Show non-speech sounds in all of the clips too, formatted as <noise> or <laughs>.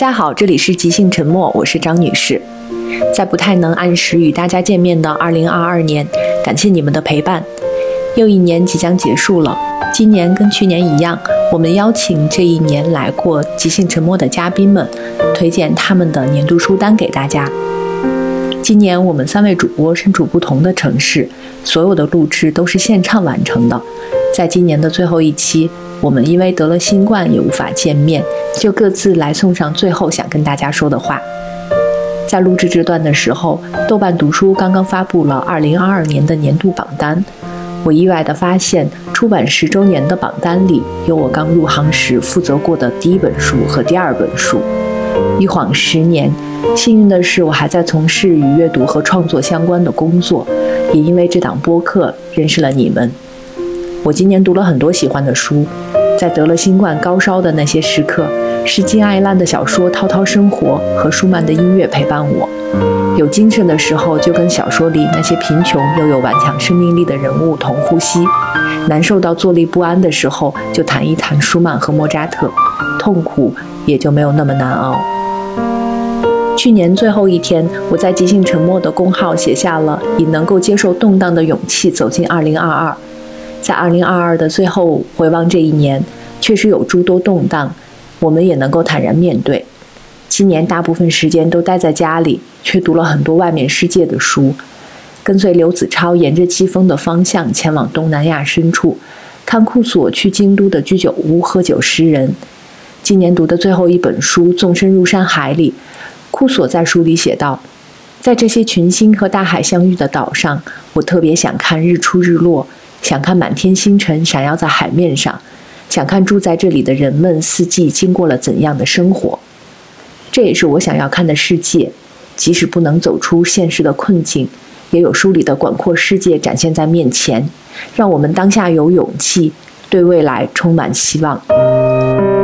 大家好，这里是即兴沉默，我是张女士。在不太能按时与大家见面的2022年，感谢你们的陪伴。又一年即将结束了，今年跟去年一样，我们邀请这一年来过即兴沉默的嘉宾们，推荐他们的年度书单给大家。今年我们三位主播身处不同的城市，所有的录制都是现场完成的。在今年的最后一期，我们因为得了新冠也无法见面，就各自来送上最后想跟大家说的话。在录制这段的时候，豆瓣读书刚刚发布了2022年的年度榜单，我意外地发现，出版十周年的榜单里有我刚入行时负责过的第一本书和第二本书。一晃十年，幸运的是我还在从事与阅读和创作相关的工作，也因为这档播客认识了你们。我今年读了很多喜欢的书，在得了新冠高烧的那些时刻，是金爱烂的小说《滔滔生活》和舒曼的音乐陪伴我。有精神的时候，就跟小说里那些贫穷又有顽强生命力的人物同呼吸；难受到坐立不安的时候，就谈一谈舒曼和莫扎特，痛苦也就没有那么难熬。去年最后一天，我在即兴沉默的公号写下了以能够接受动荡的勇气走进2022。在二零二二的最后回望这一年，确实有诸多动荡，我们也能够坦然面对。今年大部分时间都待在家里，却读了很多外面世界的书。跟随刘子超沿着季风的方向前往东南亚深处，看库索去京都的居酒屋喝酒诗人。今年读的最后一本书《纵身入山海里》，库索在书里写道：“在这些群星和大海相遇的岛上，我特别想看日出日落。”想看满天星辰闪耀在海面上，想看住在这里的人们四季经过了怎样的生活。这也是我想要看的世界。即使不能走出现实的困境，也有书里的广阔世界展现在面前，让我们当下有勇气，对未来充满希望。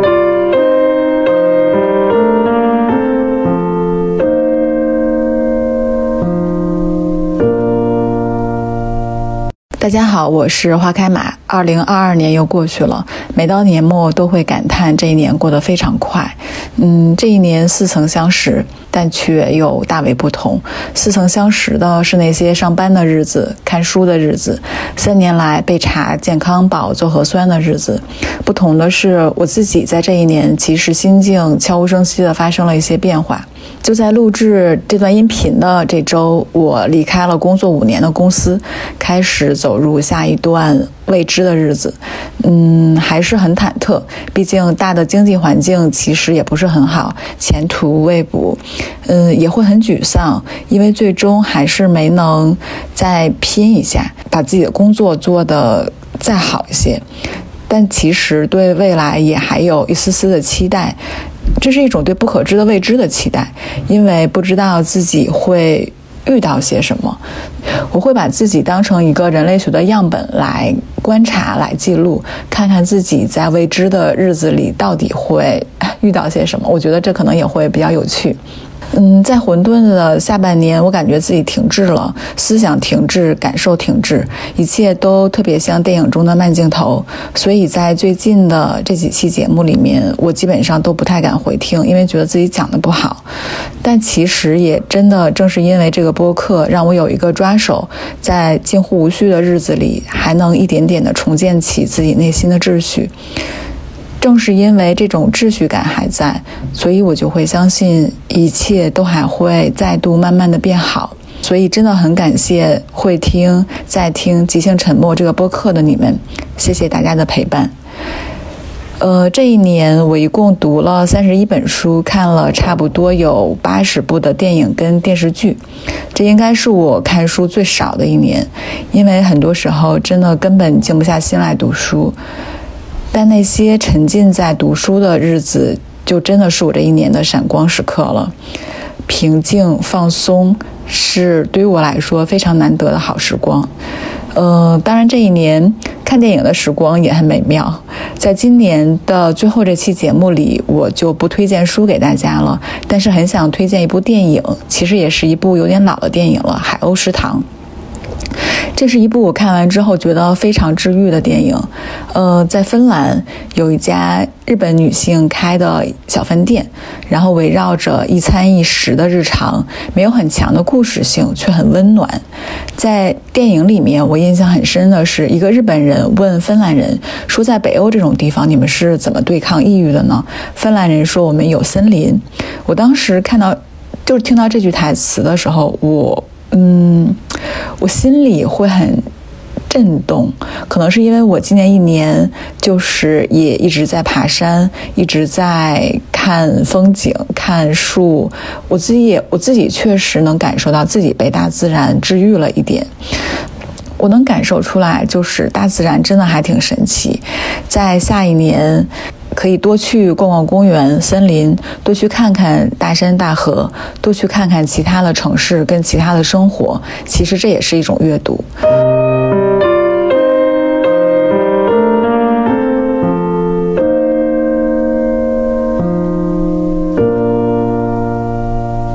大家好，我是花开马。二零二二年又过去了，每到年末都会感叹这一年过得非常快。嗯，这一年似曾相识，但却又大为不同。似曾相识的是那些上班的日子、看书的日子，三年来被查健康宝、做核酸的日子。不同的是，我自己在这一年其实心境悄无声息地发生了一些变化。就在录制这段音频的这周，我离开了工作五年的公司，开始走入下一段未知的日子。嗯，还是很忐忑，毕竟大的经济环境其实也不是很好，前途未卜。嗯，也会很沮丧，因为最终还是没能再拼一下，把自己的工作做得再好一些。但其实对未来也还有一丝丝的期待。这是一种对不可知的未知的期待，因为不知道自己会遇到些什么。我会把自己当成一个人类学的样本来观察、来记录，看看自己在未知的日子里到底会 <laughs> 遇到些什么。我觉得这可能也会比较有趣。嗯，在混沌的下半年，我感觉自己停滞了，思想停滞，感受停滞，一切都特别像电影中的慢镜头。所以在最近的这几期节目里面，我基本上都不太敢回听，因为觉得自己讲的不好。但其实也真的正是因为这个播客，让我有一个抓手，在近乎无序的日子里，还能一点点的重建起自己内心的秩序。正是因为这种秩序感还在，所以我就会相信一切都还会再度慢慢的变好。所以真的很感谢会听、在听《即兴沉默》这个播客的你们，谢谢大家的陪伴。呃，这一年我一共读了三十一本书，看了差不多有八十部的电影跟电视剧，这应该是我看书最少的一年，因为很多时候真的根本静不下心来读书。但那些沉浸在读书的日子，就真的是我这一年的闪光时刻了。平静放松是对于我来说非常难得的好时光。呃，当然这一年看电影的时光也很美妙。在今年的最后这期节目里，我就不推荐书给大家了，但是很想推荐一部电影，其实也是一部有点老的电影了，《海鸥食堂》。这是一部我看完之后觉得非常治愈的电影。呃，在芬兰有一家日本女性开的小饭店，然后围绕着一餐一食的日常，没有很强的故事性，却很温暖。在电影里面，我印象很深的是一个日本人问芬兰人说：“在北欧这种地方，你们是怎么对抗抑郁的呢？”芬兰人说：“我们有森林。”我当时看到，就是听到这句台词的时候，我。嗯，我心里会很震动，可能是因为我今年一年就是也一直在爬山，一直在看风景、看树，我自己也我自己确实能感受到自己被大自然治愈了一点。我能感受出来，就是大自然真的还挺神奇，在下一年。可以多去逛逛公园、森林，多去看看大山大河，多去看看其他的城市跟其他的生活。其实这也是一种阅读。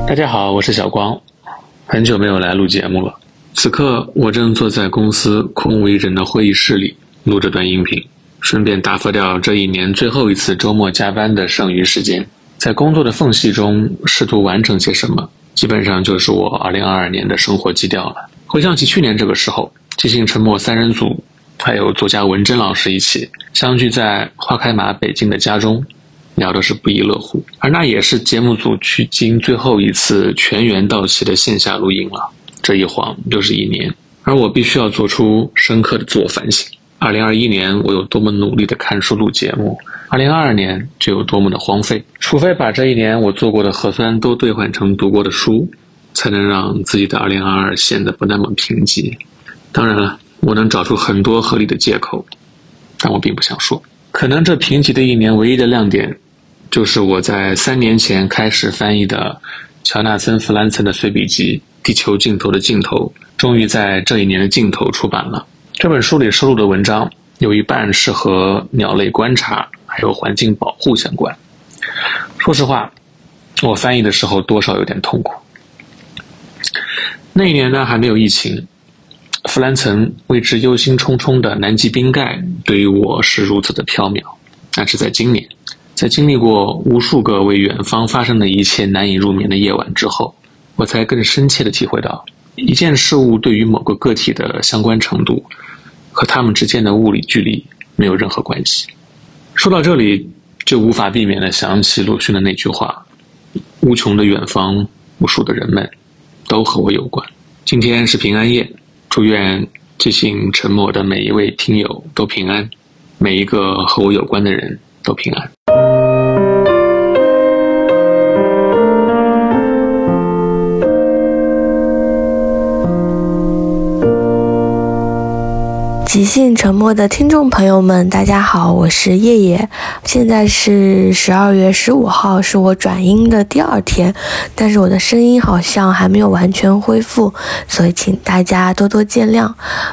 大家好，我是小光，很久没有来录节目了。此刻我正坐在公司空无一人的会议室里录这段音频。顺便打发掉这一年最后一次周末加班的剩余时间，在工作的缝隙中试图完成些什么，基本上就是我2022年的生活基调了。回想起去年这个时候，即兴沉默三人组还有作家文珍老师一起相聚在花开马北京的家中，聊的是不亦乐乎。而那也是节目组距今最后一次全员到齐的线下录音了。这一晃又是一年，而我必须要做出深刻的自我反省。二零二一年我有多么努力的看书录节目，二零二二年就有多么的荒废。除非把这一年我做过的核酸都兑换成读过的书，才能让自己的二零二二显得不那么贫瘠。当然了，我能找出很多合理的借口，但我并不想说。可能这贫瘠的一年唯一的亮点，就是我在三年前开始翻译的乔纳森·弗兰岑的随笔集《地球尽头的尽头》，终于在这一年的尽头出版了。这本书里收录的文章有一半是和鸟类观察还有环境保护相关。说实话，我翻译的时候多少有点痛苦。那一年呢还没有疫情，弗兰岑为之忧心忡忡的南极冰盖对于我是如此的缥缈。但是在今年，在经历过无数个为远方发生的一切难以入眠的夜晚之后，我才更深切的体会到一件事物对于某个个体的相关程度。和他们之间的物理距离没有任何关系。说到这里，就无法避免的想起鲁迅的那句话：“无穷的远方，无数的人们，都和我有关。”今天是平安夜，祝愿即兴沉默的每一位听友都平安，每一个和我有关的人都平安。即兴沉默的听众朋友们，大家好，我是叶叶。现在是十二月十五号，是我转阴的第二天，但是我的声音好像还没有完全恢复，所以请大家多多见谅。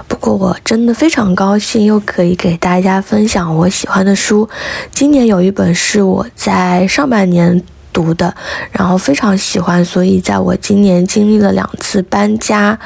不过我真的非常高兴，又可以给大家分享我喜欢的书。今年有一本是我在上半年。读的，然后非常喜欢，所以在我今年经历了两次搬家，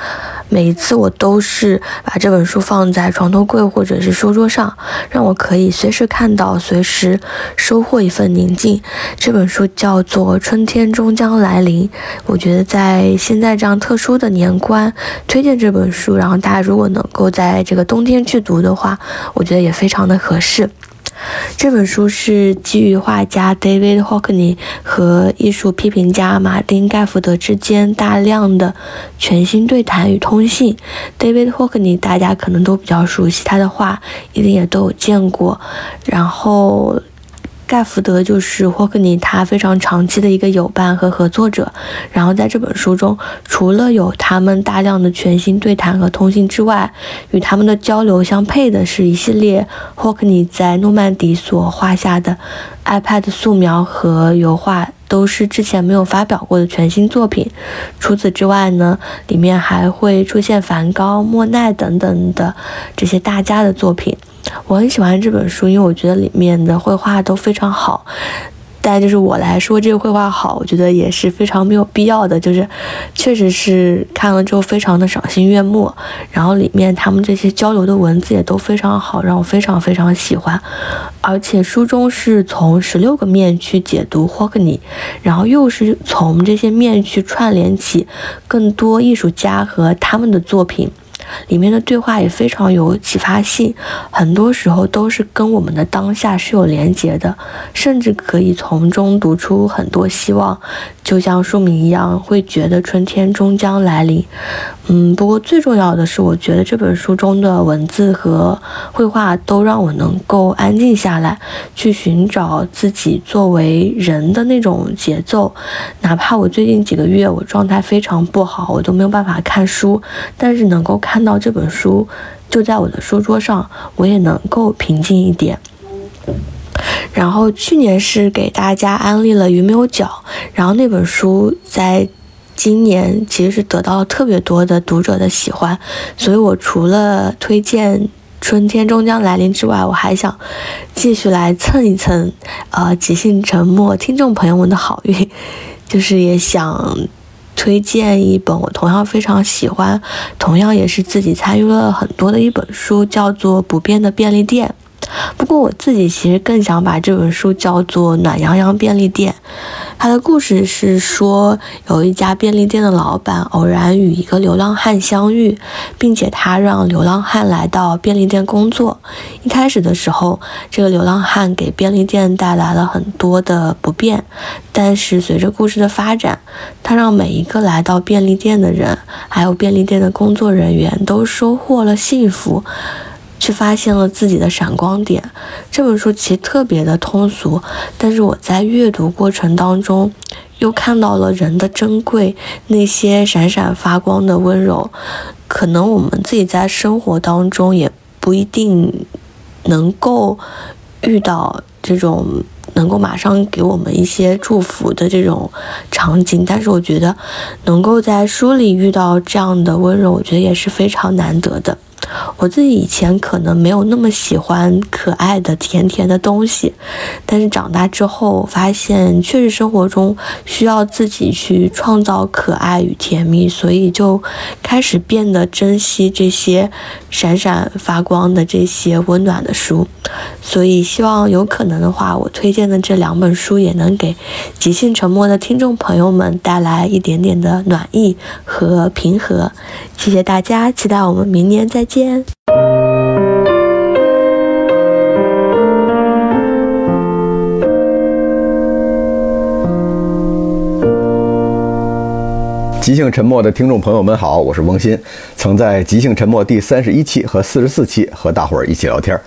每一次我都是把这本书放在床头柜或者是书桌上，让我可以随时看到，随时收获一份宁静。这本书叫做《春天终将来临》，我觉得在现在这样特殊的年关，推荐这本书，然后大家如果能够在这个冬天去读的话，我觉得也非常的合适。这本书是基于画家 David Hockney 和艺术批评家马丁盖福德之间大量的全新对谈与通信。David Hockney 大家可能都比较熟悉，他的画一定也都有见过。然后。盖福德就是霍克尼他非常长期的一个友伴和合作者，然后在这本书中，除了有他们大量的全新对谈和通信之外，与他们的交流相配的是一系列霍克尼在诺曼底所画下的 iPad 素描和油画，都是之前没有发表过的全新作品。除此之外呢，里面还会出现梵高、莫奈等等的这些大家的作品。我很喜欢这本书，因为我觉得里面的绘画都非常好。但就是我来说这个绘画好，我觉得也是非常没有必要的。就是确实是看了之后非常的赏心悦目，然后里面他们这些交流的文字也都非常好，让我非常非常喜欢。而且书中是从十六个面去解读霍克尼，然后又是从这些面去串联起更多艺术家和他们的作品。里面的对话也非常有启发性，很多时候都是跟我们的当下是有连结的，甚至可以从中读出很多希望。就像书名一样，会觉得春天终将来临。嗯，不过最重要的是，我觉得这本书中的文字和绘画都让我能够安静下来，去寻找自己作为人的那种节奏。哪怕我最近几个月我状态非常不好，我都没有办法看书，但是能够看看到这本书就在我的书桌上，我也能够平静一点。然后去年是给大家安利了《鱼没有脚》，然后那本书在今年其实是得到了特别多的读者的喜欢，所以我除了推荐《春天终将来临》之外，我还想继续来蹭一蹭，呃，即兴沉默听众朋友们的好运，就是也想推荐一本我同样非常喜欢，同样也是自己参与了很多的一本书，叫做《不变的便利店》。不过我自己其实更想把这本书叫做《暖洋洋便利店》。它的故事是说，有一家便利店的老板偶然与一个流浪汉相遇，并且他让流浪汉来到便利店工作。一开始的时候，这个流浪汉给便利店带来了很多的不便，但是随着故事的发展，他让每一个来到便利店的人，还有便利店的工作人员都收获了幸福。去发现了自己的闪光点。这本书其实特别的通俗，但是我在阅读过程当中，又看到了人的珍贵，那些闪闪发光的温柔。可能我们自己在生活当中也不一定能够遇到这种能够马上给我们一些祝福的这种场景，但是我觉得能够在书里遇到这样的温柔，我觉得也是非常难得的。我自己以前可能没有那么喜欢可爱的甜甜的东西，但是长大之后发现，确实生活中需要自己去创造可爱与甜蜜，所以就开始变得珍惜这些闪闪发光的这些温暖的书。所以希望有可能的话，我推荐的这两本书也能给即兴沉默的听众朋友们带来一点点的暖意和平和。谢谢大家，期待我们明年再见。即兴沉默的听众朋友们好，我是翁鑫，曾在即兴沉默第三十一期和四十四期和大伙儿一起聊天。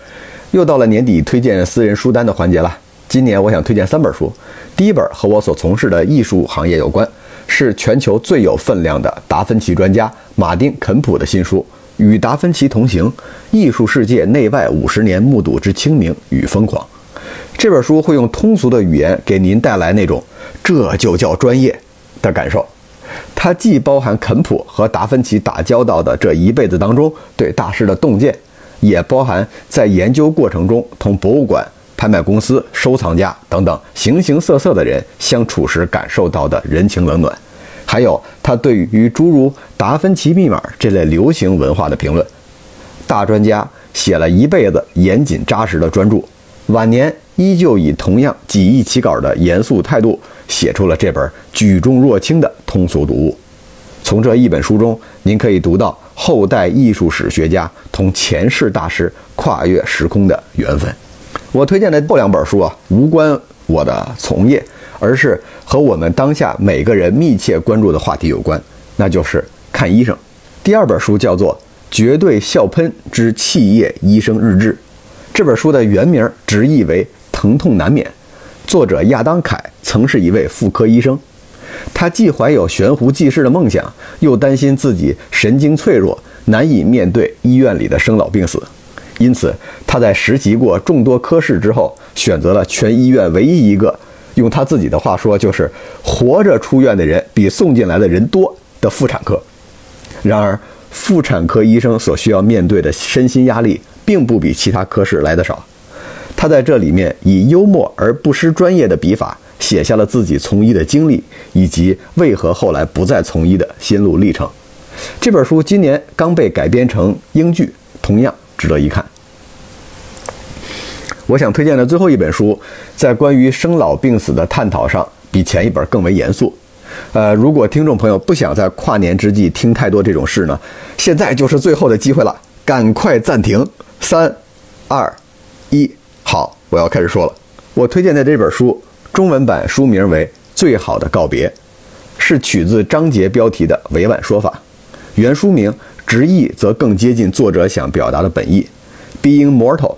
又到了年底推荐私人书单的环节了。今年我想推荐三本书，第一本和我所从事的艺术行业有关，是全球最有分量的达芬奇专家马丁·肯普的新书《与达芬奇同行：艺术世界内外五十年目睹之清明与疯狂》。这本书会用通俗的语言给您带来那种这就叫专业的感受。它既包含肯普和达芬奇打交道的这一辈子当中对大师的洞见，也包含在研究过程中同博物馆、拍卖公司、收藏家等等形形色色的人相处时感受到的人情冷暖，还有他对于诸如《达芬奇密码》这类流行文化的评论。大专家写了一辈子严谨扎实的专著，晚年依旧以同样几易其稿的严肃态度。写出了这本举重若轻的通俗读物。从这一本书中，您可以读到后代艺术史学家同前世大师跨越时空的缘分。我推荐的后两本书啊，无关我的从业，而是和我们当下每个人密切关注的话题有关，那就是看医生。第二本书叫做《绝对笑喷之企业医生日志》，这本书的原名直译为“疼痛难免”。作者亚当·凯曾是一位妇科医生，他既怀有悬壶济世的梦想，又担心自己神经脆弱，难以面对医院里的生老病死。因此，他在实习过众多科室之后，选择了全医院唯一一个用他自己的话说就是“活着出院的人比送进来的人多”的妇产科。然而，妇产科医生所需要面对的身心压力，并不比其他科室来得少。他在这里面以幽默而不失专业的笔法，写下了自己从医的经历以及为何后来不再从医的心路历程。这本书今年刚被改编成英剧，同样值得一看。我想推荐的最后一本书，在关于生老病死的探讨上，比前一本更为严肃。呃，如果听众朋友不想在跨年之际听太多这种事呢，现在就是最后的机会了，赶快暂停，三、二、一，好，我要开始说了。我推荐的这本书，中文版书名为《最好的告别》，是取自章节标题的委婉说法。原书名直译则更接近作者想表达的本意：Being mortal，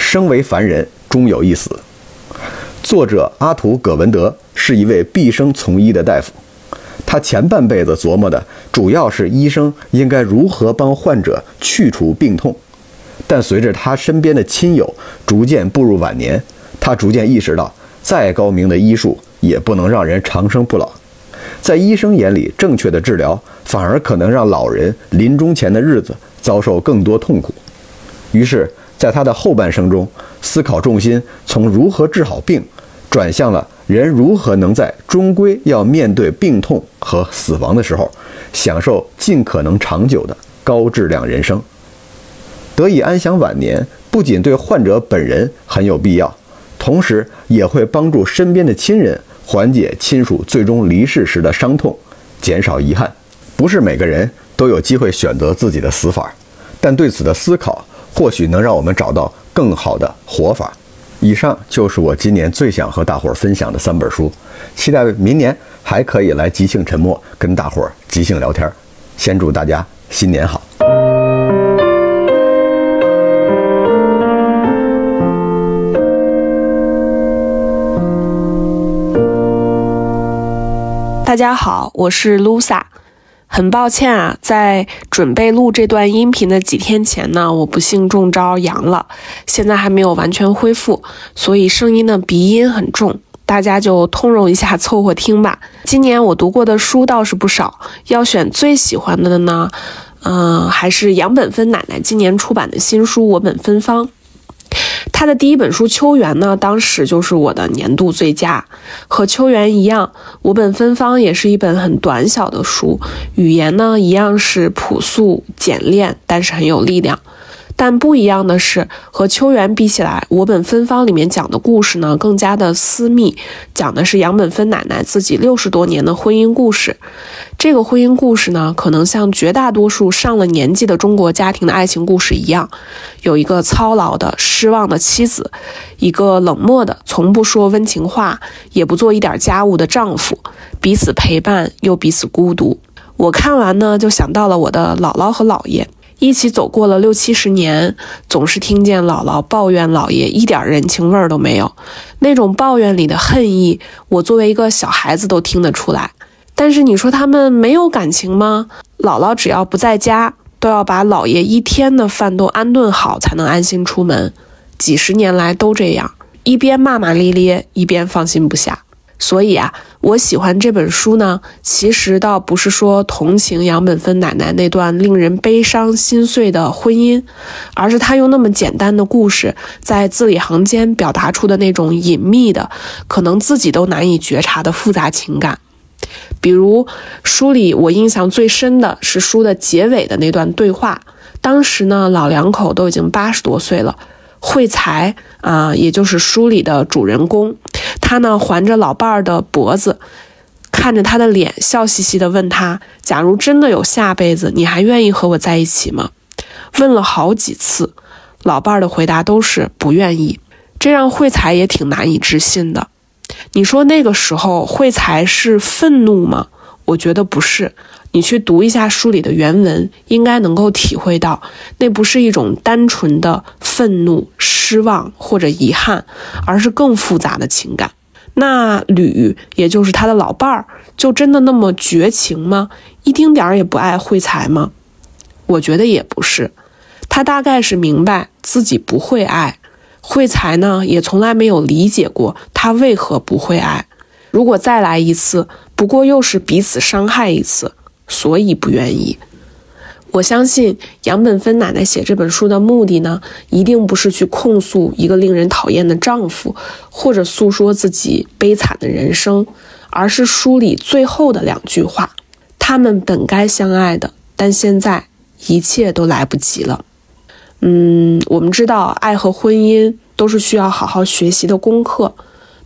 生为凡人，终有一死。作者阿图·葛文德是一位毕生从医的大夫，他前半辈子琢磨的主要是医生应该如何帮患者去除病痛，但随着他身边的亲友逐渐步入晚年，他逐渐意识到，再高明的医术也不能让人长生不老。在医生眼里，正确的治疗反而可能让老人临终前的日子遭受更多痛苦。于是，在他的后半生中，思考重心从如何治好病，转向了人如何能在终归要面对病痛和死亡的时候，享受尽可能长久的高质量人生。得以安享晚年，不仅对患者本人很有必要，同时也会帮助身边的亲人。缓解亲属最终离世时的伤痛，减少遗憾。不是每个人都有机会选择自己的死法，但对此的思考或许能让我们找到更好的活法。以上就是我今年最想和大伙儿分享的三本书，期待明年还可以来即兴沉默跟大伙儿即兴聊天。先祝大家新年好！大家好，我是 Lusa。很抱歉啊，在准备录这段音频的几天前呢，我不幸中招阳了，现在还没有完全恢复，所以声音的鼻音很重，大家就通融一下，凑合听吧。今年我读过的书倒是不少，要选最喜欢的呢，嗯，还是杨本芬奶奶今年出版的新书《我本芬芳》。他的第一本书《秋园》呢，当时就是我的年度最佳。和《秋园》一样，《我本芬芳》也是一本很短小的书，语言呢一样是朴素简练，但是很有力量。但不一样的是，和《秋园》比起来，《我本芬芳》里面讲的故事呢更加的私密，讲的是杨本芬奶奶自己六十多年的婚姻故事。这个婚姻故事呢，可能像绝大多数上了年纪的中国家庭的爱情故事一样，有一个操劳的失望的妻子，一个冷漠的从不说温情话，也不做一点家务的丈夫，彼此陪伴又彼此孤独。我看完呢，就想到了我的姥姥和姥爷。一起走过了六七十年，总是听见姥姥抱怨姥爷一点人情味儿都没有，那种抱怨里的恨意，我作为一个小孩子都听得出来。但是你说他们没有感情吗？姥姥只要不在家，都要把姥爷一天的饭都安顿好，才能安心出门。几十年来都这样，一边骂骂咧咧，一边放心不下。所以啊，我喜欢这本书呢，其实倒不是说同情杨本芬奶奶那段令人悲伤心碎的婚姻，而是她用那么简单的故事，在字里行间表达出的那种隐秘的，可能自己都难以觉察的复杂情感。比如书里我印象最深的是书的结尾的那段对话，当时呢，老两口都已经八十多岁了。惠才啊，也就是书里的主人公，他呢环着老伴儿的脖子，看着他的脸，笑嘻嘻地问他：“假如真的有下辈子，你还愿意和我在一起吗？”问了好几次，老伴儿的回答都是不愿意，这让惠才也挺难以置信的。你说那个时候惠才是愤怒吗？我觉得不是。你去读一下书里的原文，应该能够体会到，那不是一种单纯的愤怒、失望或者遗憾，而是更复杂的情感。那吕，也就是他的老伴儿，就真的那么绝情吗？一丁点儿也不爱惠才吗？我觉得也不是，他大概是明白自己不会爱惠才呢，也从来没有理解过他为何不会爱。如果再来一次，不过又是彼此伤害一次。所以不愿意。我相信杨本芬奶奶写这本书的目的呢，一定不是去控诉一个令人讨厌的丈夫，或者诉说自己悲惨的人生，而是书里最后的两句话：他们本该相爱的，但现在一切都来不及了。嗯，我们知道爱和婚姻都是需要好好学习的功课，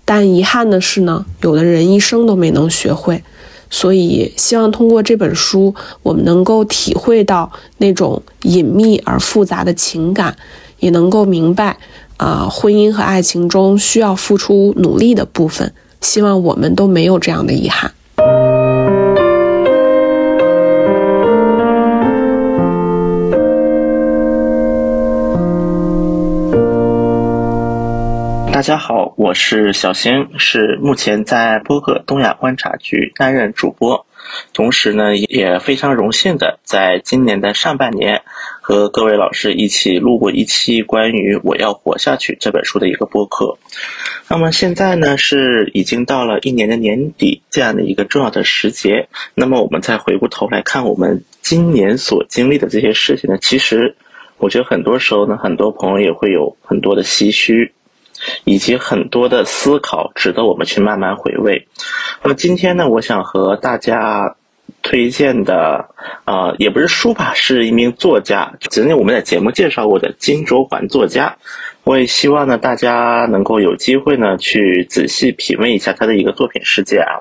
但遗憾的是呢，有的人一生都没能学会。所以，希望通过这本书，我们能够体会到那种隐秘而复杂的情感，也能够明白，啊，婚姻和爱情中需要付出努力的部分。希望我们都没有这样的遗憾。大家好，我是小星，是目前在播客东亚观察局担任主播，同时呢也非常荣幸的在今年的上半年和各位老师一起录过一期关于《我要活下去》这本书的一个播客。那么现在呢是已经到了一年的年底这样的一个重要的时节，那么我们再回过头来看我们今年所经历的这些事情呢，其实我觉得很多时候呢，很多朋友也会有很多的唏嘘。以及很多的思考，值得我们去慢慢回味。那么今天呢，我想和大家推荐的，呃，也不是书吧，是一名作家，曾经我们在节目介绍过的金卓桓作家。我也希望呢，大家能够有机会呢，去仔细品味一下他的一个作品世界啊。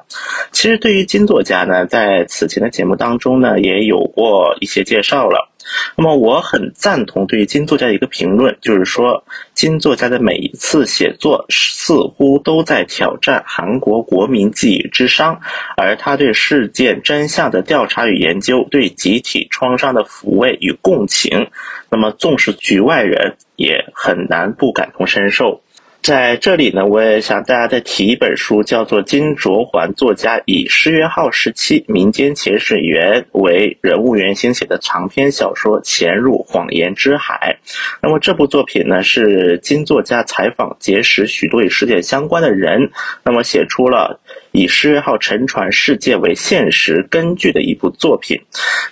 其实对于金作家呢，在此前的节目当中呢，也有过一些介绍了。那么我很赞同对于金作家的一个评论，就是说金作家的每一次写作似乎都在挑战韩国国民记忆之殇，而他对事件真相的调查与研究，对集体创伤的抚慰与共情，那么纵使局外人也很难不感同身受。在这里呢，我也向大家再提一本书，叫做金卓桓作家以诗约号时期民间潜水员为人物原型写的长篇小说《潜入谎言之海》。那么这部作品呢，是金作家采访结识许多与事件相关的人，那么写出了。以失月号沉船事件为现实根据的一部作品，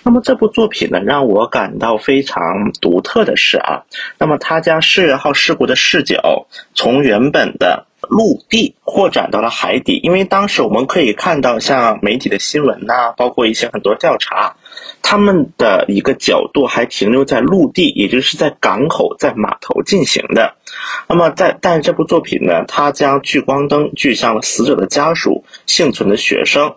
那么这部作品呢，让我感到非常独特的是啊，那么他将失月号事故的视角从原本的。陆地扩展到了海底，因为当时我们可以看到，像媒体的新闻呐，包括一些很多调查，他们的一个角度还停留在陆地，也就是在港口、在码头进行的。那么，在但这部作品呢，它将聚光灯聚向了死者的家属、幸存的学生。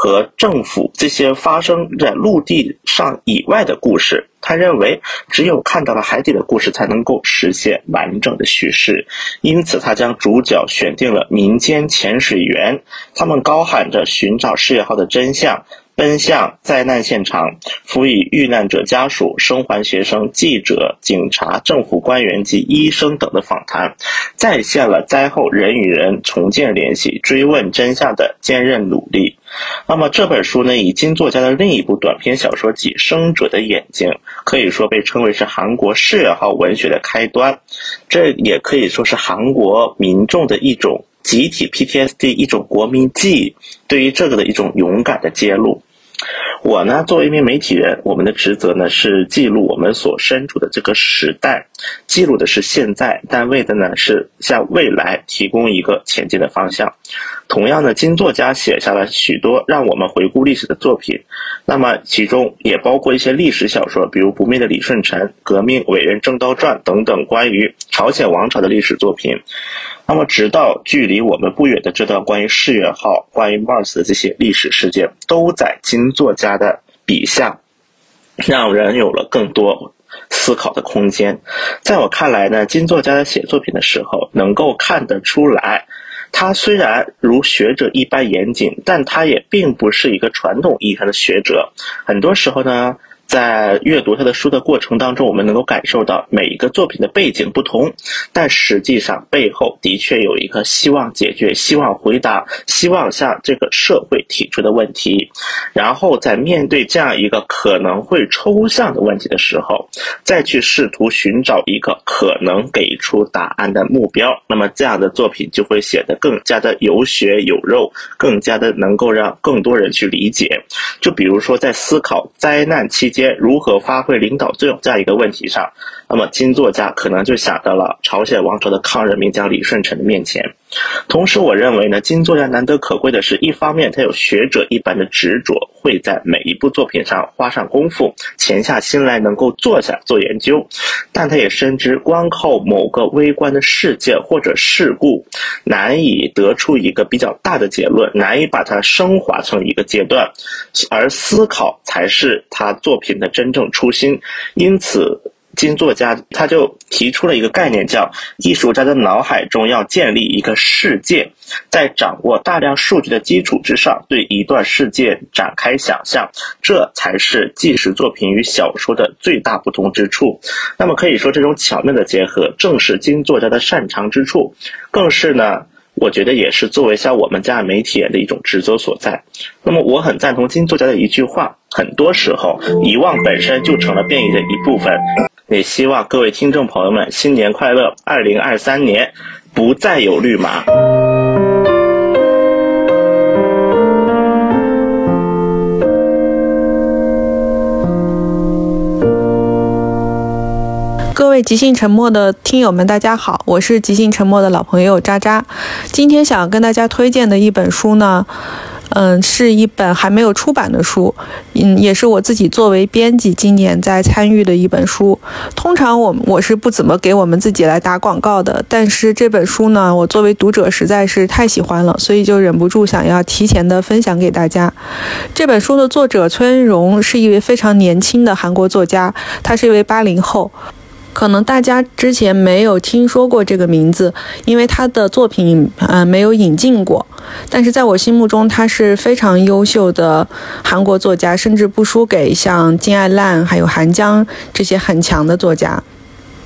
和政府这些发生在陆地上以外的故事，他认为只有看到了海底的故事，才能够实现完整的叙事。因此，他将主角选定了民间潜水员，他们高喊着寻找事业号的真相。奔向灾难现场，辅以遇难者家属、生还学生、记者、警察、政府官员及医生等的访谈，再现了灾后人与人重建联系、追问真相的坚韧努力。那么这本书呢，以金作家的另一部短篇小说集《生者的眼睛》，可以说被称为是韩国事业号文学的开端，这也可以说是韩国民众的一种集体 PTSD、一种国民记忆，对于这个的一种勇敢的揭露。我呢，作为一名媒体人，我们的职责呢是记录我们所身处的这个时代，记录的是现在，但为的呢是向未来提供一个前进的方向。同样的，金作家写下了许多让我们回顾历史的作品，那么其中也包括一些历史小说，比如《不灭的李舜臣》《革命伟人正道传》等等关于朝鲜王朝的历史作品。那么，直到距离我们不远的这段关于世越号、关于 Mars 的这些历史事件，都在作家的笔下，让人有了更多思考的空间。在我看来呢，金作家在写作品的时候，能够看得出来，他虽然如学者一般严谨，但他也并不是一个传统意义上的学者。很多时候呢。在阅读他的书的过程当中，我们能够感受到每一个作品的背景不同，但实际上背后的确有一个希望解决、希望回答、希望向这个社会提出的问题。然后在面对这样一个可能会抽象的问题的时候，再去试图寻找一个可能给出答案的目标。那么这样的作品就会显得更加的有血有肉，更加的能够让更多人去理解。就比如说在思考灾难期间。如何发挥领导作用这样一个问题上，那么金作家可能就想到了朝鲜王朝的抗日名将李舜臣的面前。同时，我认为呢，金作家难得可贵的是，一方面他有学者一般的执着，会在每一部作品上花上功夫，潜下心来能够坐下做研究；但他也深知，光靠某个微观的事件或者事故，难以得出一个比较大的结论，难以把它升华成一个阶段，而思考才是他作品的真正初心。因此。金作家他就提出了一个概念，叫艺术家的脑海中要建立一个世界，在掌握大量数据的基础之上，对一段世界展开想象，这才是纪实作品与小说的最大不同之处。那么可以说，这种巧妙的结合正是金作家的擅长之处，更是呢，我觉得也是作为像我们家媒体人的一种职责所在。那么我很赞同金作家的一句话：很多时候，遗忘本身就成了变异的一部分。也希望各位听众朋友们新年快乐！二零二三年不再有绿码。各位即兴沉默的听友们，大家好，我是即兴沉默的老朋友渣渣。今天想跟大家推荐的一本书呢。嗯，是一本还没有出版的书，嗯，也是我自己作为编辑今年在参与的一本书。通常我我是不怎么给我们自己来打广告的，但是这本书呢，我作为读者实在是太喜欢了，所以就忍不住想要提前的分享给大家。这本书的作者崔恩荣是一位非常年轻的韩国作家，他是一位八零后。可能大家之前没有听说过这个名字，因为他的作品呃没有引进过。但是在我心目中，他是非常优秀的韩国作家，甚至不输给像金爱烂还有韩江这些很强的作家。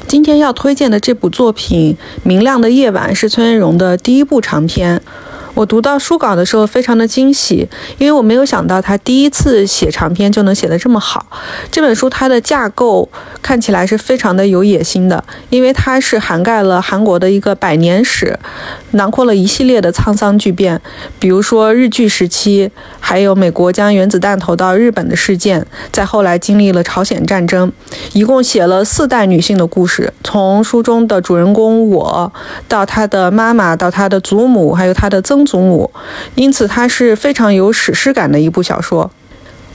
今天要推荐的这部作品《明亮的夜晚》是崔恩荣的第一部长篇。我读到书稿的时候非常的惊喜，因为我没有想到他第一次写长篇就能写得这么好。这本书它的架构看起来是非常的有野心的，因为它是涵盖了韩国的一个百年史，囊括了一系列的沧桑巨变，比如说日据时期，还有美国将原子弹投到日本的事件，再后来经历了朝鲜战争，一共写了四代女性的故事，从书中的主人公我，到她的妈妈，到她的祖母，还有她的曾。祖母，因此它是非常有史诗感的一部小说。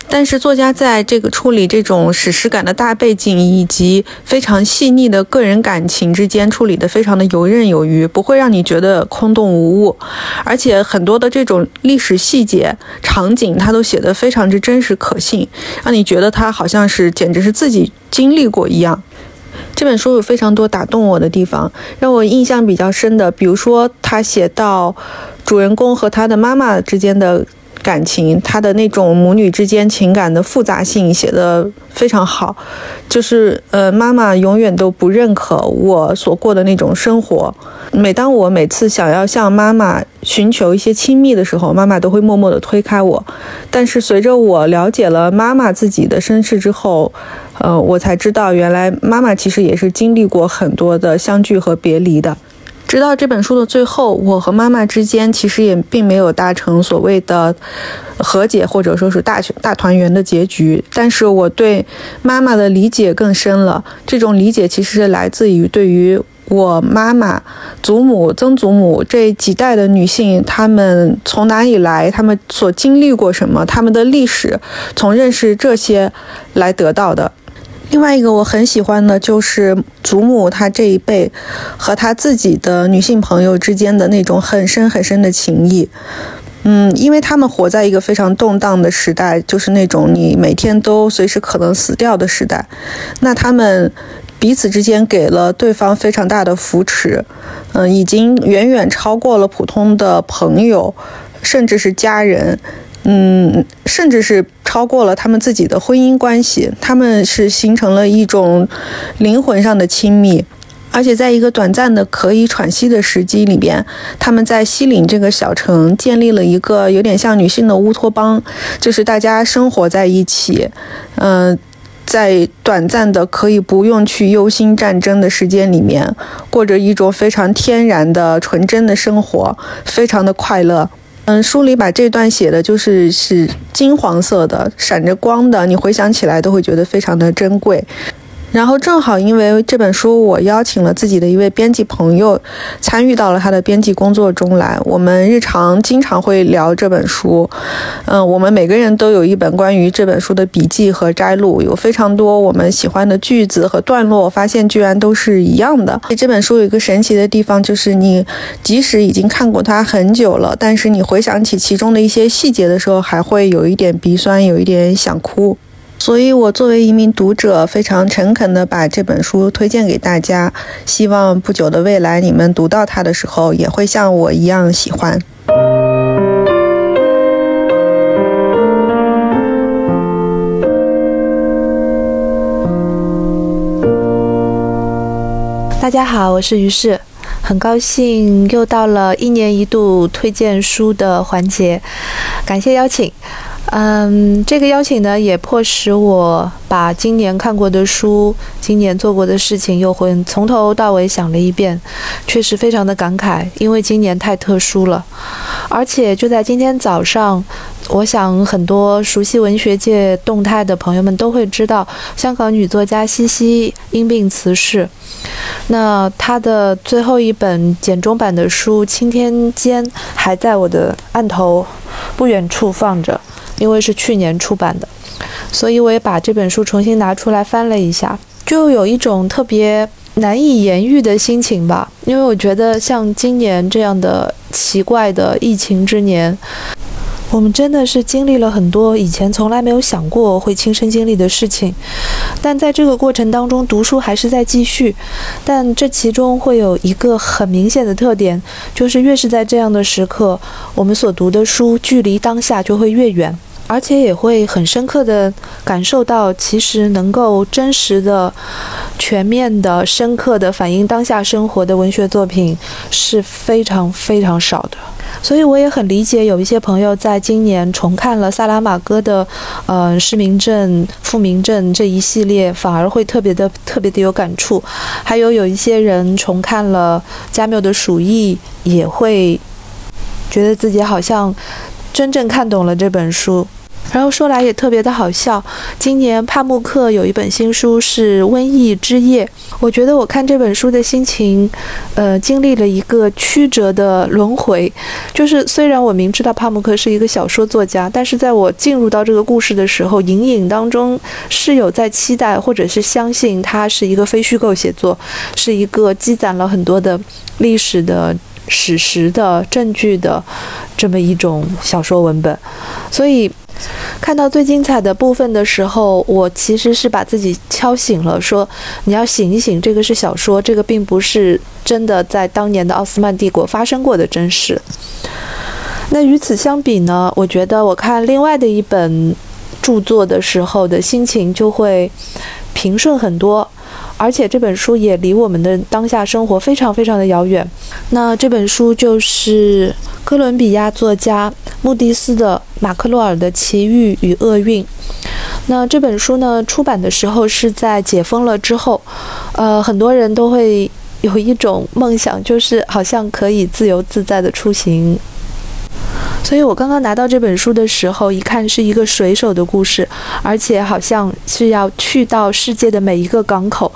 但是作家在这个处理这种史诗感的大背景以及非常细腻的个人感情之间处理的非常的游刃有余，不会让你觉得空洞无物。而且很多的这种历史细节场景，他都写得非常之真实可信，让你觉得他好像是简直是自己经历过一样。这本书有非常多打动我的地方，让我印象比较深的，比如说他写到主人公和他的妈妈之间的。感情，他的那种母女之间情感的复杂性写得非常好，就是呃，妈妈永远都不认可我所过的那种生活。每当我每次想要向妈妈寻求一些亲密的时候，妈妈都会默默地推开我。但是随着我了解了妈妈自己的身世之后，呃，我才知道原来妈妈其实也是经历过很多的相聚和别离的。直到这本书的最后，我和妈妈之间其实也并没有达成所谓的和解，或者说是大大团圆的结局。但是我对妈妈的理解更深了。这种理解其实是来自于对于我妈妈、祖母、曾祖母这几代的女性，她们从哪里来，她们所经历过什么，她们的历史，从认识这些来得到的。另外一个我很喜欢的就是祖母她这一辈和她自己的女性朋友之间的那种很深很深的情谊，嗯，因为他们活在一个非常动荡的时代，就是那种你每天都随时可能死掉的时代，那他们彼此之间给了对方非常大的扶持，嗯，已经远远超过了普通的朋友，甚至是家人。嗯，甚至是超过了他们自己的婚姻关系，他们是形成了一种灵魂上的亲密，而且在一个短暂的可以喘息的时机里边，他们在西岭这个小城建立了一个有点像女性的乌托邦，就是大家生活在一起，嗯，在短暂的可以不用去忧心战争的时间里面，过着一种非常天然的纯真的生活，非常的快乐。嗯，书里把这段写的就是是金黄色的，闪着光的，你回想起来都会觉得非常的珍贵。然后正好因为这本书，我邀请了自己的一位编辑朋友，参与到了他的编辑工作中来。我们日常经常会聊这本书，嗯，我们每个人都有一本关于这本书的笔记和摘录，有非常多我们喜欢的句子和段落，发现居然都是一样的。这本书有一个神奇的地方，就是你即使已经看过它很久了，但是你回想起其中的一些细节的时候，还会有一点鼻酸，有一点想哭。所以，我作为一名读者，非常诚恳地把这本书推荐给大家。希望不久的未来，你们读到它的时候，也会像我一样喜欢。大家好，我是于适，很高兴又到了一年一度推荐书的环节，感谢邀请。嗯，这个邀请呢，也迫使我把今年看过的书、今年做过的事情又会从头到尾想了一遍，确实非常的感慨，因为今年太特殊了。而且就在今天早上，我想很多熟悉文学界动态的朋友们都会知道，香港女作家西西因病辞世。那她的最后一本简中版的书《青天间》还在我的案头不远处放着。因为是去年出版的，所以我也把这本书重新拿出来翻了一下，就有一种特别难以言喻的心情吧。因为我觉得像今年这样的奇怪的疫情之年，我们真的是经历了很多以前从来没有想过会亲身经历的事情。但在这个过程当中，读书还是在继续。但这其中会有一个很明显的特点，就是越是在这样的时刻，我们所读的书距离当下就会越远。而且也会很深刻的感受到，其实能够真实的、全面的、深刻的反映当下生活的文学作品是非常非常少的。所以我也很理解，有一些朋友在今年重看了萨拉玛戈的《呃失明症、复明症》这一系列，反而会特别的、特别的有感触。还有有一些人重看了加缪的《鼠疫》，也会觉得自己好像真正看懂了这本书。然后说来也特别的好笑，今年帕慕克有一本新书是《瘟疫之夜》，我觉得我看这本书的心情，呃，经历了一个曲折的轮回。就是虽然我明知道帕慕克是一个小说作家，但是在我进入到这个故事的时候，隐隐当中是有在期待或者是相信它是一个非虚构写作，是一个积攒了很多的历史的史实的证据的这么一种小说文本，所以。看到最精彩的部分的时候，我其实是把自己敲醒了，说你要醒一醒，这个是小说，这个并不是真的在当年的奥斯曼帝国发生过的真实。那与此相比呢，我觉得我看另外的一本著作的时候的心情就会平顺很多。而且这本书也离我们的当下生活非常非常的遥远。那这本书就是哥伦比亚作家穆迪斯的《马克洛尔的奇遇与厄运》。那这本书呢，出版的时候是在解封了之后，呃，很多人都会有一种梦想，就是好像可以自由自在的出行。所以我刚刚拿到这本书的时候，一看是一个水手的故事，而且好像是要去到世界的每一个港口。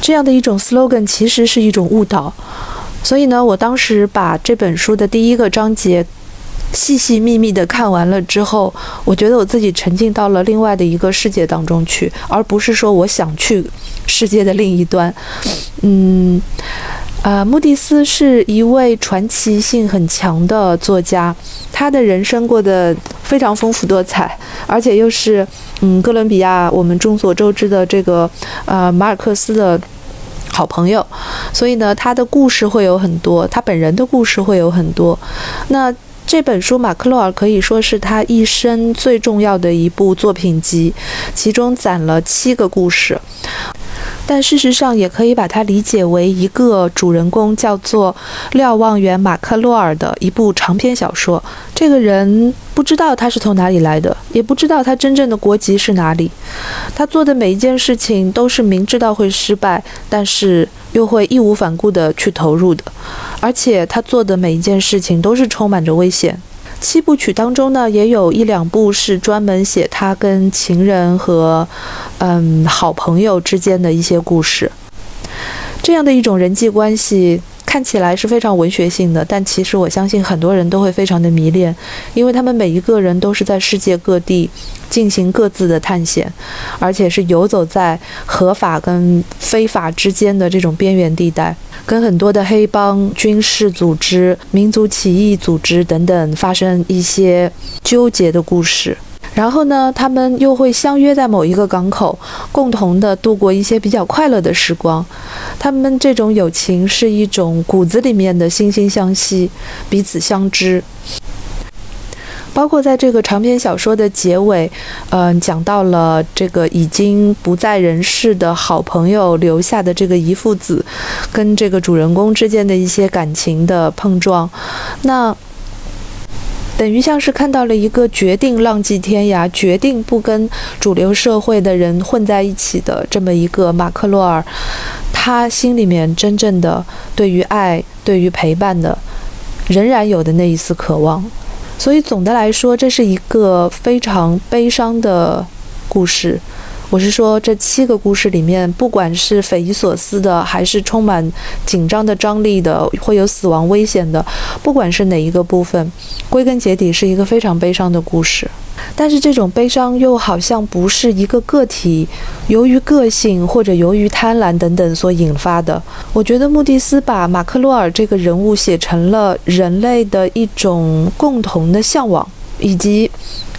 这样的一种 slogan 其实是一种误导。所以呢，我当时把这本书的第一个章节细细密密的看完了之后，我觉得我自己沉浸到了另外的一个世界当中去，而不是说我想去世界的另一端。嗯。呃，穆迪斯是一位传奇性很强的作家，他的人生过得非常丰富多彩，而且又是嗯哥伦比亚我们众所周知的这个呃马尔克斯的好朋友，所以呢，他的故事会有很多，他本人的故事会有很多。那这本书《马克洛尔》可以说是他一生最重要的一部作品集，其中攒了七个故事。但事实上，也可以把它理解为一个主人公叫做瞭望员马克洛尔的一部长篇小说。这个人不知道他是从哪里来的，也不知道他真正的国籍是哪里。他做的每一件事情都是明知道会失败，但是又会义无反顾地去投入的，而且他做的每一件事情都是充满着危险。七部曲当中呢，也有一两部是专门写他跟情人和嗯好朋友之间的一些故事，这样的一种人际关系。看起来是非常文学性的，但其实我相信很多人都会非常的迷恋，因为他们每一个人都是在世界各地进行各自的探险，而且是游走在合法跟非法之间的这种边缘地带，跟很多的黑帮、军事组织、民族起义组织等等发生一些纠结的故事。然后呢，他们又会相约在某一个港口，共同的度过一些比较快乐的时光。他们这种友情是一种骨子里面的惺惺相惜，彼此相知。包括在这个长篇小说的结尾，嗯，讲到了这个已经不在人世的好朋友留下的这个遗父子，跟这个主人公之间的一些感情的碰撞。那。等于像是看到了一个决定浪迹天涯、决定不跟主流社会的人混在一起的这么一个马克洛尔，他心里面真正的对于爱、对于陪伴的，仍然有的那一丝渴望。所以总的来说，这是一个非常悲伤的故事。我是说，这七个故事里面，不管是匪夷所思的，还是充满紧张的张力的，会有死亡危险的，不管是哪一个部分，归根结底是一个非常悲伤的故事。但是这种悲伤又好像不是一个个体由于个性或者由于贪婪等等所引发的。我觉得穆蒂斯把马克洛尔这个人物写成了人类的一种共同的向往，以及。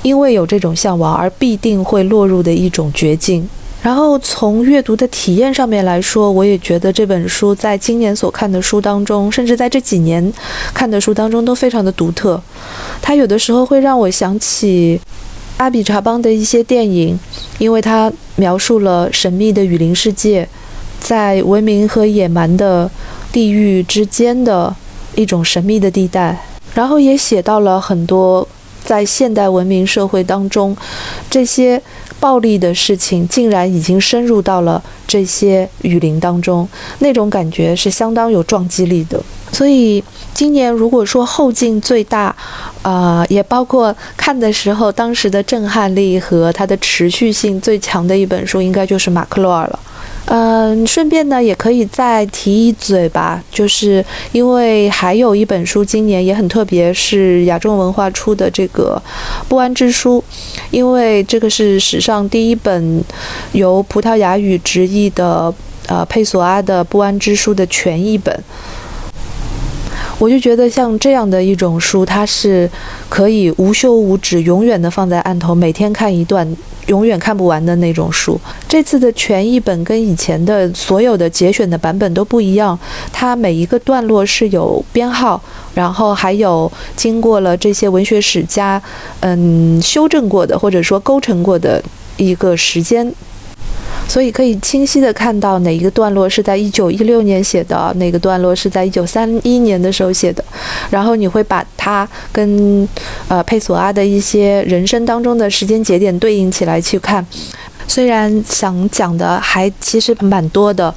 因为有这种向往而必定会落入的一种绝境。然后从阅读的体验上面来说，我也觉得这本书在今年所看的书当中，甚至在这几年看的书当中都非常的独特。它有的时候会让我想起阿比查邦的一些电影，因为它描述了神秘的雨林世界，在文明和野蛮的地域之间的一种神秘的地带，然后也写到了很多。在现代文明社会当中，这些暴力的事情竟然已经深入到了这些雨林当中，那种感觉是相当有撞击力的。所以今年如果说后劲最大，呃，也包括看的时候当时的震撼力和它的持续性最强的一本书，应该就是马克洛尔了。嗯，顺便呢，也可以再提一嘴吧，就是因为还有一本书今年也很特别，是亚众文化出的这个《不安之书》，因为这个是史上第一本由葡萄牙语直译的呃佩索阿的《不安之书》的全译本。我就觉得像这样的一种书，它是可以无休无止、永远的放在案头，每天看一段，永远看不完的那种书。这次的全译本跟以前的所有的节选的版本都不一样，它每一个段落是有编号，然后还有经过了这些文学史家嗯修正过的，或者说构成过的一个时间。所以可以清晰的看到哪一个段落是在一九一六年写的，哪个段落是在一九三一年的时候写的，然后你会把它跟呃佩索阿的一些人生当中的时间节点对应起来去看。虽然想讲的还其实蛮多的，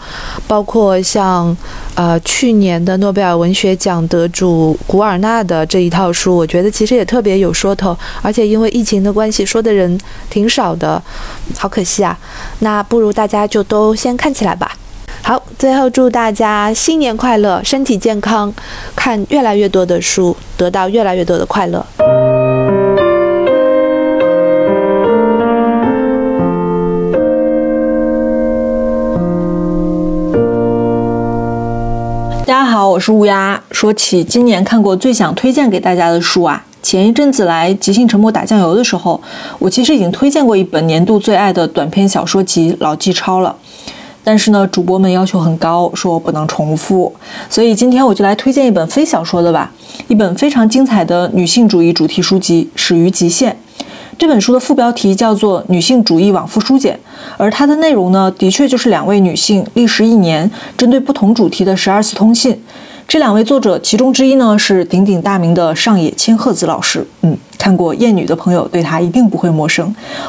包括像，呃，去年的诺贝尔文学奖得主古尔纳的这一套书，我觉得其实也特别有说头，而且因为疫情的关系，说的人挺少的，好可惜啊。那不如大家就都先看起来吧。好，最后祝大家新年快乐，身体健康，看越来越多的书，得到越来越多的快乐。我是乌鸦。说起今年看过最想推荐给大家的书啊，前一阵子来即兴沉默打酱油的时候，我其实已经推荐过一本年度最爱的短篇小说集《老纪抄》了。但是呢，主播们要求很高，说我不能重复，所以今天我就来推荐一本非小说的吧，一本非常精彩的女性主义主题书籍《始于极限》。这本书的副标题叫做《女性主义往复书简》，而它的内容呢，的确就是两位女性历时一年，针对不同主题的十二次通信。这两位作者，其中之一呢是鼎鼎大名的上野千鹤子老师。嗯，看过《艳女》的朋友对她一定不会陌生。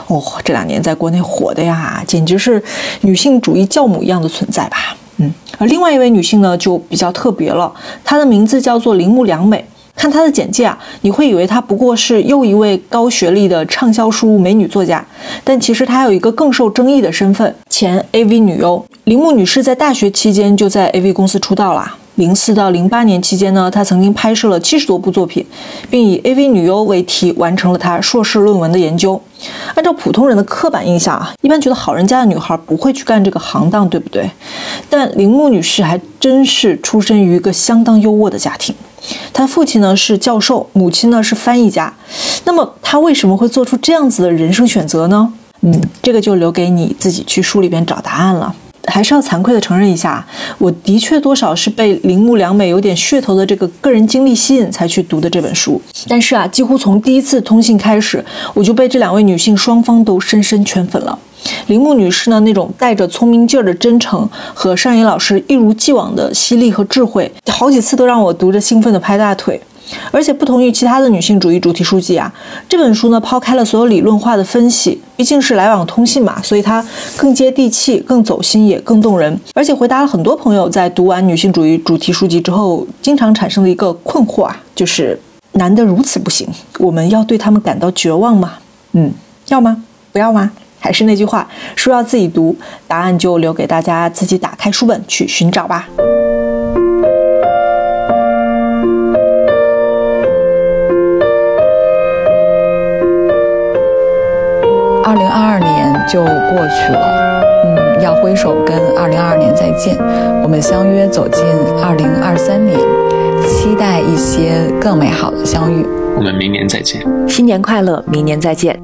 哦，这两年在国内火的呀，简直是女性主义教母一样的存在吧。嗯，而另外一位女性呢，就比较特别了，她的名字叫做铃木良美。看她的简介啊，你会以为她不过是又一位高学历的畅销书美女作家，但其实她还有一个更受争议的身份——前 AV 女优。铃木女士在大学期间就在 AV 公司出道啦。零四到零八年期间呢，她曾经拍摄了七十多部作品，并以 AV 女优为题完成了她硕士论文的研究。按照普通人的刻板印象啊，一般觉得好人家的女孩不会去干这个行当，对不对？但铃木女士还真是出身于一个相当优渥的家庭。他父亲呢是教授，母亲呢是翻译家。那么他为什么会做出这样子的人生选择呢？嗯，这个就留给你自己去书里边找答案了。还是要惭愧的承认一下，我的确多少是被铃木良美有点噱头的这个个人经历吸引才去读的这本书。但是啊，几乎从第一次通信开始，我就被这两位女性双方都深深圈粉了。铃木女士呢，那种带着聪明劲儿的真诚，和上野老师一如既往的犀利和智慧，好几次都让我读着兴奋的拍大腿。而且不同于其他的女性主义主题书籍啊，这本书呢抛开了所有理论化的分析，毕竟是来往通信嘛，所以它更接地气、更走心，也更动人。而且回答了很多朋友在读完女性主义主题书籍之后经常产生的一个困惑啊，就是男的如此不行，我们要对他们感到绝望吗？嗯，要吗？不要吗？还是那句话，书要自己读，答案就留给大家自己打开书本去寻找吧。就过去了，嗯，要挥手跟二零二二年再见。我们相约走进二零二三年，期待一些更美好的相遇。我们明年再见，新年快乐，明年再见。